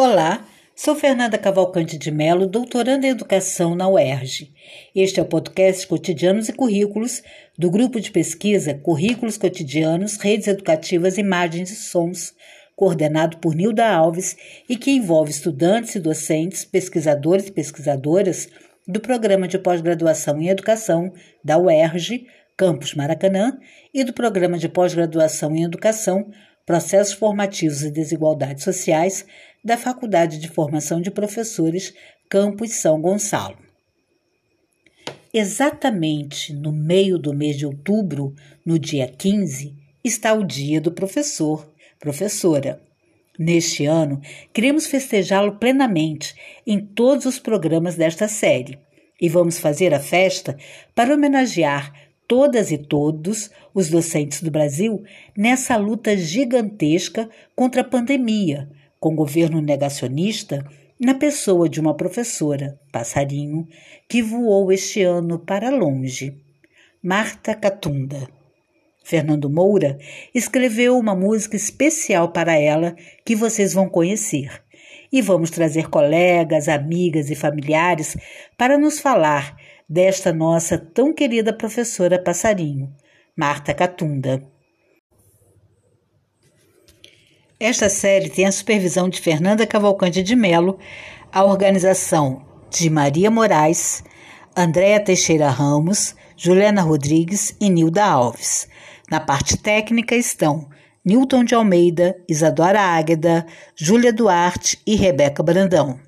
Olá, sou Fernanda Cavalcante de Melo, doutoranda em Educação na UERJ. Este é o podcast Cotidianos e Currículos do grupo de pesquisa Currículos Cotidianos, Redes Educativas, Imagens e Sons, coordenado por Nilda Alves e que envolve estudantes e docentes, pesquisadores e pesquisadoras do Programa de Pós-Graduação em Educação da UERJ, Campus Maracanã, e do Programa de Pós-Graduação em Educação, Processos Formativos e Desigualdades Sociais, da Faculdade de Formação de Professores, Campus São Gonçalo. Exatamente no meio do mês de outubro, no dia 15, está o Dia do Professor, professora. Neste ano, queremos festejá-lo plenamente em todos os programas desta série e vamos fazer a festa para homenagear todas e todos os docentes do Brasil nessa luta gigantesca contra a pandemia, com governo negacionista na pessoa de uma professora, passarinho, que voou este ano para longe. Marta Catunda. Fernando Moura escreveu uma música especial para ela que vocês vão conhecer. E vamos trazer colegas, amigas e familiares para nos falar desta nossa tão querida professora passarinho, Marta Catunda. Esta série tem a supervisão de Fernanda Cavalcante de Melo, a organização de Maria Moraes, Andréa Teixeira Ramos, Juliana Rodrigues e Nilda Alves. Na parte técnica estão Newton de Almeida, Isadora Águeda, Júlia Duarte e Rebeca Brandão.